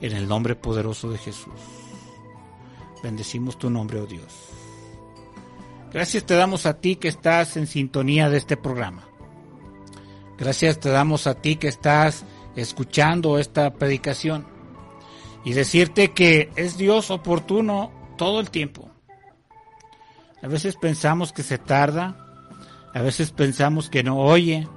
Speaker 1: en el nombre poderoso de Jesús. Bendecimos tu nombre, oh Dios. Gracias te damos a ti que estás en sintonía de este programa. Gracias te damos a ti que estás escuchando esta predicación. Y decirte que es Dios oportuno todo el tiempo. A veces pensamos que se tarda, a veces pensamos que no oye,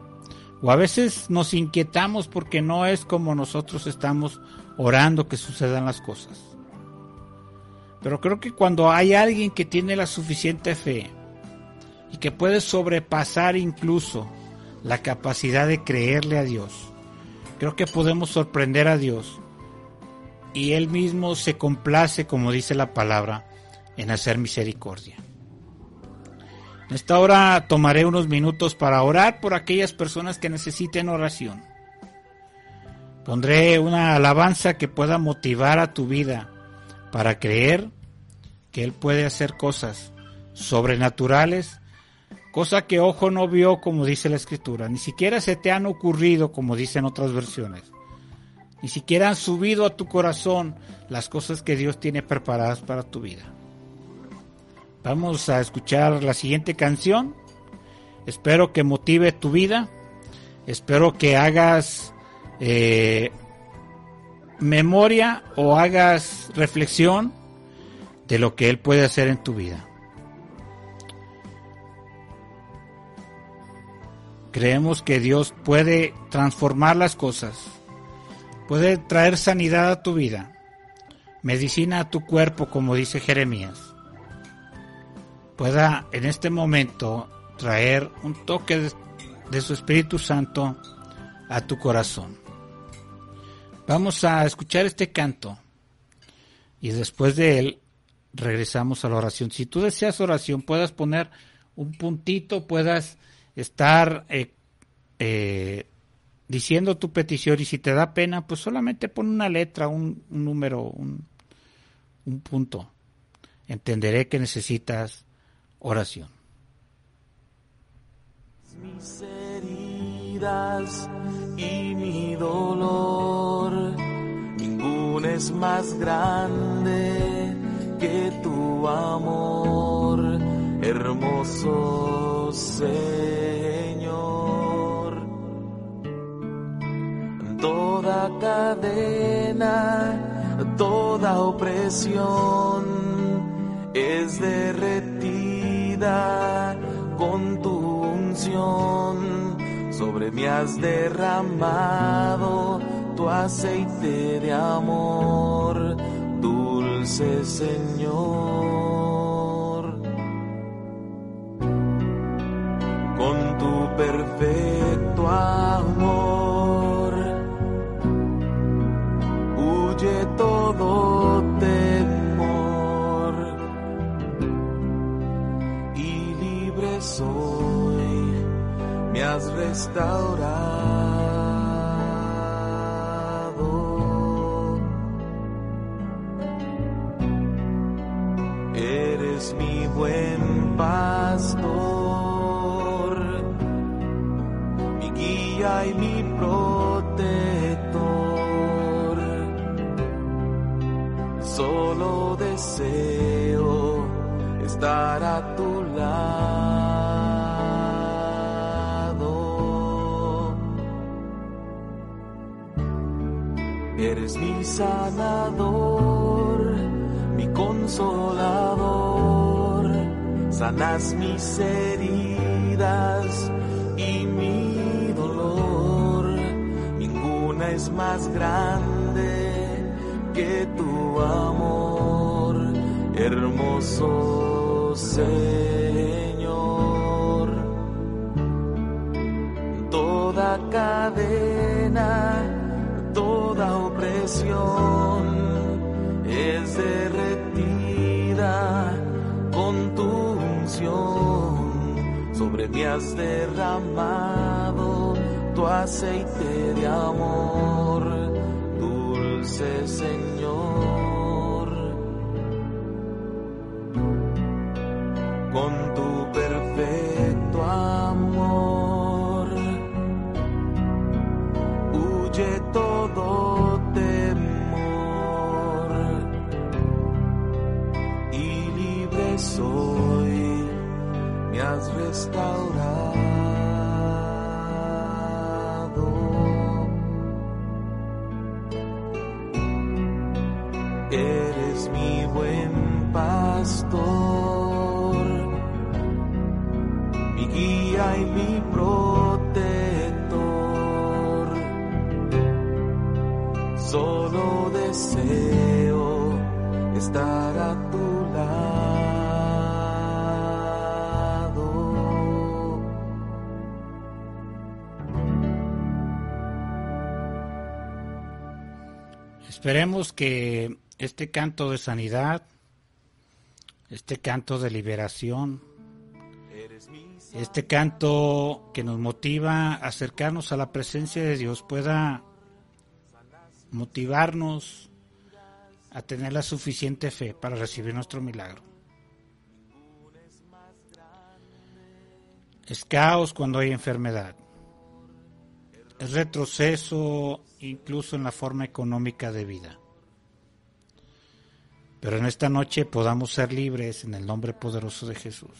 Speaker 1: o a veces nos inquietamos porque no es como nosotros estamos orando que sucedan las cosas. Pero creo que cuando hay alguien que tiene la suficiente fe y que puede sobrepasar incluso la capacidad de creerle a Dios, creo que podemos sorprender a Dios y Él mismo se complace, como dice la palabra, en hacer misericordia. Esta hora tomaré unos minutos para orar por aquellas personas que necesiten oración. Pondré una alabanza que pueda motivar a tu vida para creer que Él puede hacer cosas sobrenaturales, cosa que ojo no vio como dice la Escritura, ni siquiera se te han ocurrido como dicen otras versiones, ni siquiera han subido a tu corazón las cosas que Dios tiene preparadas para tu vida. Vamos a escuchar la siguiente canción, espero que motive tu vida, espero que hagas eh, memoria o hagas reflexión de lo que Él puede hacer en tu vida. Creemos que Dios puede transformar las cosas, puede traer sanidad a tu vida, medicina a tu cuerpo, como dice Jeremías. Pueda en este momento traer un toque de, su Espíritu Santo a tu corazón. Vamos a escuchar este canto y después de él regresamos a la oración. Si tú deseas oración, puedas poner un puntito, puedas estar eh, eh, diciendo tu petición y si te da pena, pues solamente pon una letra, un, un número, un, un punto. Entenderé que necesitas oración.
Speaker 3: Mis heridas y mi dolor, ningún es más grande que tu amor, hermoso Señor. Toda cadena, toda opresión es derretida con tu unción. Sobre mí has derramado tu aceite de amor dulce Señor, con tu perfecto restaurado. Eres mi buen pastor, mi guía y mi protector. Solo deseo estar sanador, mi consolador, sanas mis heridas y mi dolor. Ninguna es más grande que tu amor, hermoso Señor. Es derretida con tu unción. Sobre mí has derramado tu aceite de amor, dulce Señor. Pastor, mi guía y mi protector. Solo deseo estar a tu lado.
Speaker 1: Esperemos que este canto de sanidad, este canto de liberación, este canto que nos motiva a acercarnos a la presencia de Dios pueda motivarnos a tener la suficiente fe para recibir nuestro milagro. Es caos cuando hay enfermedad. Es retroceso incluso en la forma económica de vida. Pero en esta noche podamos ser libres en el nombre poderoso de Jesús.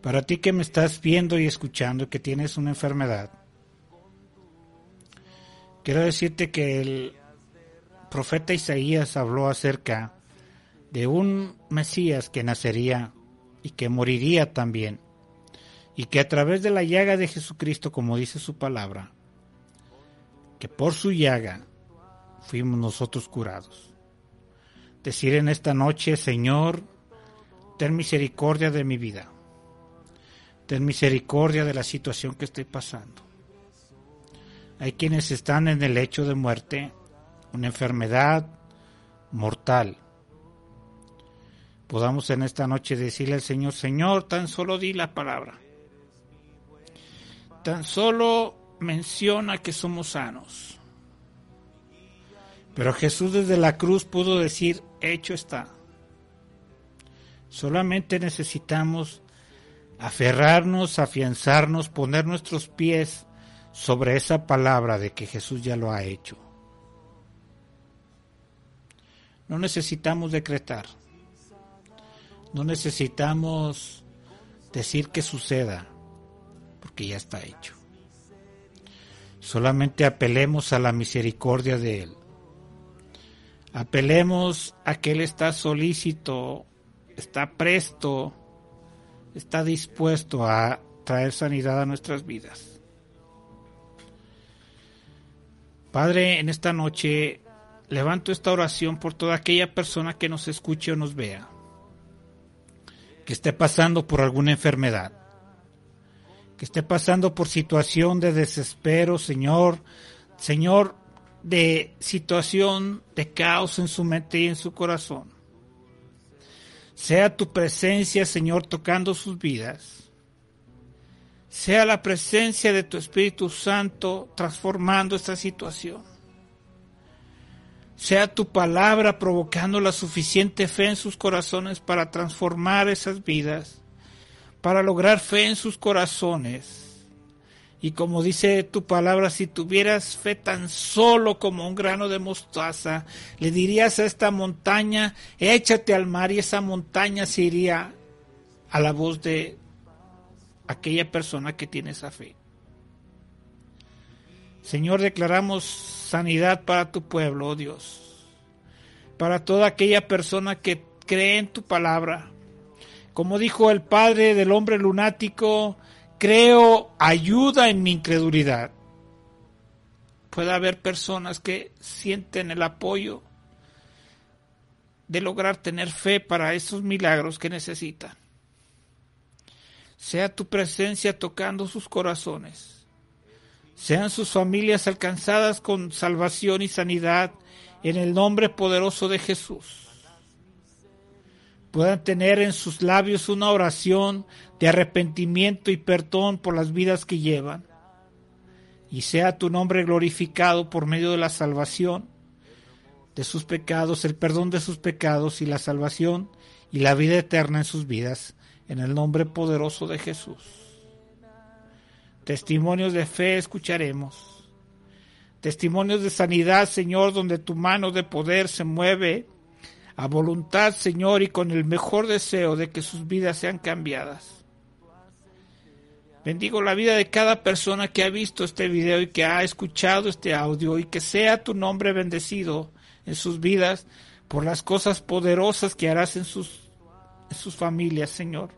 Speaker 1: Para ti que me estás viendo y escuchando que tienes una enfermedad, quiero decirte que el profeta Isaías habló acerca de un Mesías que nacería y que moriría también, y que a través de la llaga de Jesucristo, como dice su palabra, que por su llaga fuimos nosotros curados. Decir en esta noche, Señor, ten misericordia de mi vida, ten misericordia de la situación que estoy pasando. Hay quienes están en el lecho de muerte, una enfermedad mortal. Podamos en esta noche decirle al Señor, Señor, tan solo di la palabra. Tan solo menciona que somos sanos. Pero Jesús desde la cruz pudo decir, hecho está. Solamente necesitamos aferrarnos, afianzarnos, poner nuestros pies sobre esa palabra de que Jesús ya lo ha hecho. No necesitamos decretar. No necesitamos decir que suceda, porque ya está hecho. Solamente apelemos a la misericordia de Él. Apelemos a que Él está solícito, está presto, está dispuesto a traer sanidad a nuestras vidas. Padre, en esta noche levanto esta oración por toda aquella persona que nos escuche o nos vea, que esté pasando por alguna enfermedad, que esté pasando por situación de desespero, Señor, Señor, de situación de caos en su mente y en su corazón. Sea tu presencia, Señor, tocando sus vidas. Sea la presencia de tu Espíritu Santo transformando esta situación. Sea tu palabra provocando la suficiente fe en sus corazones para transformar esas vidas, para lograr fe en sus corazones Y como dice tu palabra, si tuvieras fe tan solo como un grano de mostaza, le dirías a esta montaña, échate al mar y esa montaña se iría a la voz de aquella persona que tiene esa fe. Señor, declaramos sanidad para tu pueblo, oh Dios, para toda aquella persona que cree en tu palabra. Como dijo el padre del hombre lunático, creo ayuda en mi incredulidad. Puede haber personas que sienten el apoyo de lograr tener fe para esos milagros que necesitan. Sea tu presencia tocando sus corazones. Sean sus familias alcanzadas con salvación y sanidad en el nombre poderoso de Jesús puedan tener en sus labios una oración de arrepentimiento y perdón por las vidas que llevan. Y sea tu nombre glorificado por medio de la salvación de sus pecados, el perdón de sus pecados y la salvación y la vida eterna en sus vidas, en el nombre poderoso de Jesús. Testimonios de fe escucharemos. Testimonios de sanidad, Señor, donde tu mano de poder se mueve a voluntad, Señor, y con el mejor deseo de que sus vidas sean cambiadas. Bendigo la vida de cada persona que ha visto este video y que ha escuchado este audio y que sea tu nombre bendecido en sus vidas por las cosas poderosas que harás en sus, en sus familias, Señor,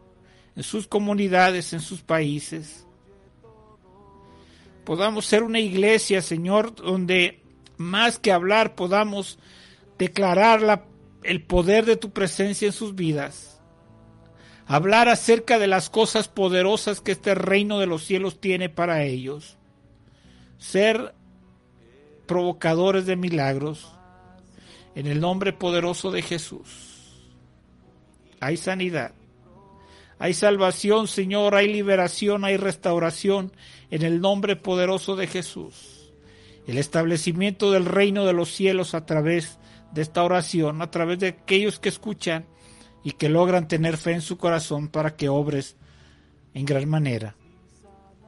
Speaker 1: en sus comunidades, en sus países. Podamos ser una iglesia, Señor, donde más que hablar podamos declarar la el poder de tu presencia en sus vidas. Hablar acerca de las cosas poderosas que este reino de los cielos tiene para ellos. Ser provocadores de milagros en el nombre poderoso de Jesús. Hay sanidad. Hay salvación, Señor, hay liberación, hay restauración en el nombre poderoso de Jesús. El establecimiento del reino de los cielos a través de esta oración a través de aquellos que escuchan y que logran tener fe en su corazón para que obres en gran manera.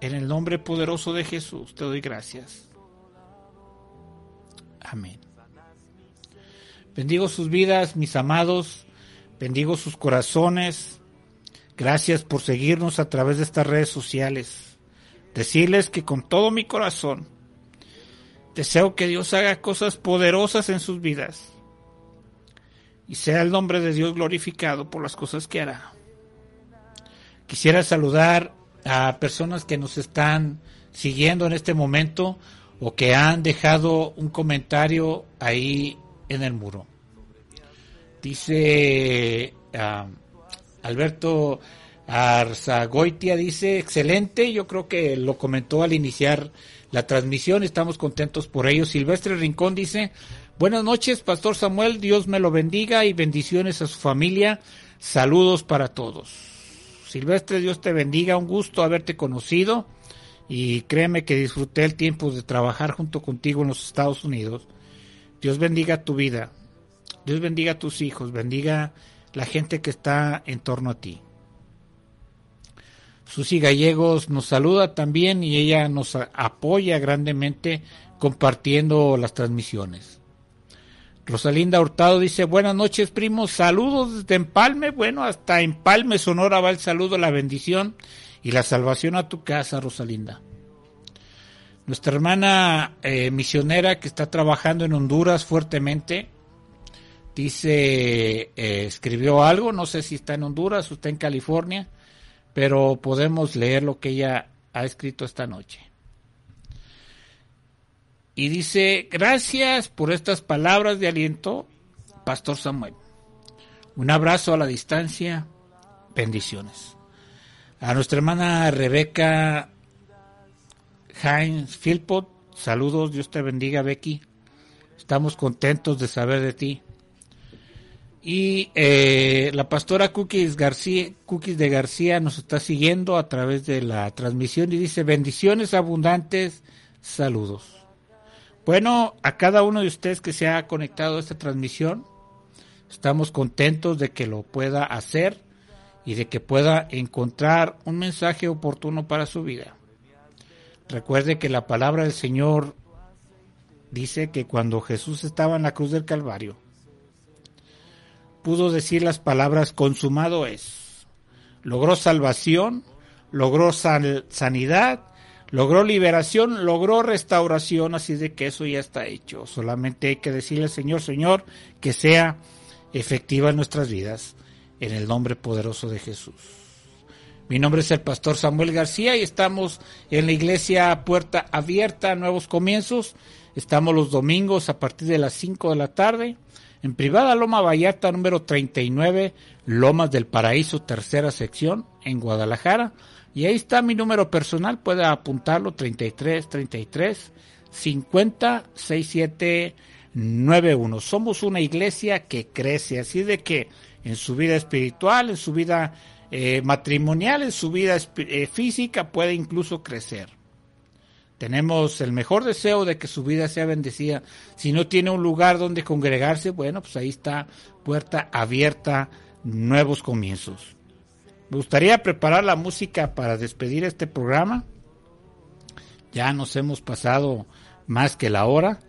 Speaker 1: En el nombre poderoso de Jesús te doy gracias. Amén. Bendigo sus vidas, mis amados. Bendigo sus corazones. Gracias por seguirnos a través de estas redes sociales. Decirles que con todo mi corazón deseo que Dios haga cosas poderosas en sus vidas y sea el nombre de Dios glorificado por las cosas que hará. Quisiera saludar a personas que nos están siguiendo en este momento o que han dejado un comentario ahí en el muro. Dice ah, Alberto Arzagoitia, dice, excelente, yo creo que lo comentó al iniciar la transmisión, estamos contentos por ello. Silvestre Rincón dice, Buenas noches, Pastor Samuel. Dios me lo bendiga y bendiciones a su familia. Saludos para todos. Silvestre, Dios te bendiga. Un gusto haberte conocido y créeme que disfruté el tiempo de trabajar junto contigo en los Estados Unidos. Dios bendiga tu vida. Dios bendiga a tus hijos. Bendiga la gente que está en torno a ti. Susi Gallegos nos saluda también y ella nos apoya grandemente compartiendo las transmisiones. Rosalinda Hurtado dice, buenas noches primos, saludos desde Empalme, bueno, hasta Empalme, Sonora va el saludo, la bendición y la salvación a tu casa, Rosalinda. Nuestra hermana eh, misionera que está trabajando en Honduras fuertemente, dice, eh, escribió algo, no sé si está en Honduras o está en California, pero podemos leer lo que ella ha escrito esta noche y dice, gracias por estas palabras de aliento, Pastor Samuel. Un abrazo a la distancia, bendiciones. A nuestra hermana Rebeca Heinz Philpot, saludos, Dios te bendiga Becky. Estamos contentos de saber de ti. Y eh, la pastora Cookies, García, Cookies de García nos está siguiendo a través de la transmisión y dice bendiciones abundantes, saludos. Bueno, a cada uno de ustedes que se ha conectado a esta transmisión, estamos contentos de que lo pueda hacer y de que pueda encontrar un mensaje oportuno para su vida. Recuerde que la palabra del Señor dice que cuando Jesús estaba en la cruz del Calvario, pudo decir las palabras consumado es. Logró salvación, logró sanidad, logró liberación, logró restauración, así de que eso ya está hecho. Solamente hay que decirle al Señor, Señor, que sea efectiva en nuestras vidas, en el nombre poderoso de Jesús. Mi nombre es el pastor Samuel García y estamos en la iglesia Puerta Abierta, Nuevos Comienzos. Estamos los domingos a partir de las 5 de la tarde en privada Loma Vallarta número 39, Lomas del Paraíso, tercera sección, en Guadalajara. Y ahí está mi número personal, puede apuntarlo 33 33 50 67 91. Somos una iglesia que crece, así de que en su vida espiritual, en su vida eh, matrimonial, en su vida eh, física puede incluso crecer. Tenemos el mejor deseo de que su vida sea bendecida. Si no tiene un lugar donde congregarse, bueno, pues ahí está, puerta abierta, nuevos comienzos. Me gustaría preparar la música para despedir este programa. Ya nos hemos pasado más que la hora,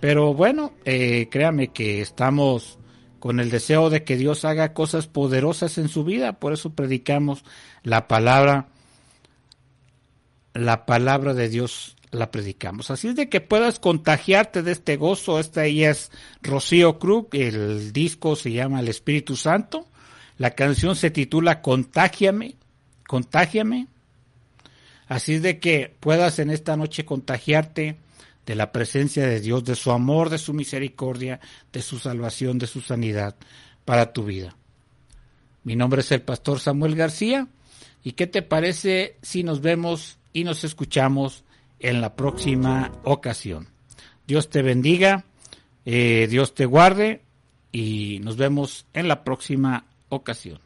Speaker 1: pero bueno, eh, créame que estamos con el deseo de que Dios haga cosas poderosas en su vida, por eso predicamos la palabra la palabra de Dios la predicamos. Así es de que puedas contagiarte de este gozo. Esta ella es Rocío Cruz, el disco se llama El Espíritu Santo. La canción se titula Contágiame, Contágiame. Así de que puedas en esta noche contagiarte de la presencia de Dios, de su amor, de su misericordia, de su salvación, de su sanidad para tu vida. Mi nombre es el pastor Samuel García. ¿Y qué te parece si nos vemos y nos escuchamos en la próxima ocasión. Dios te bendiga, eh, Dios te guarde y nos vemos en la próxima ocasión.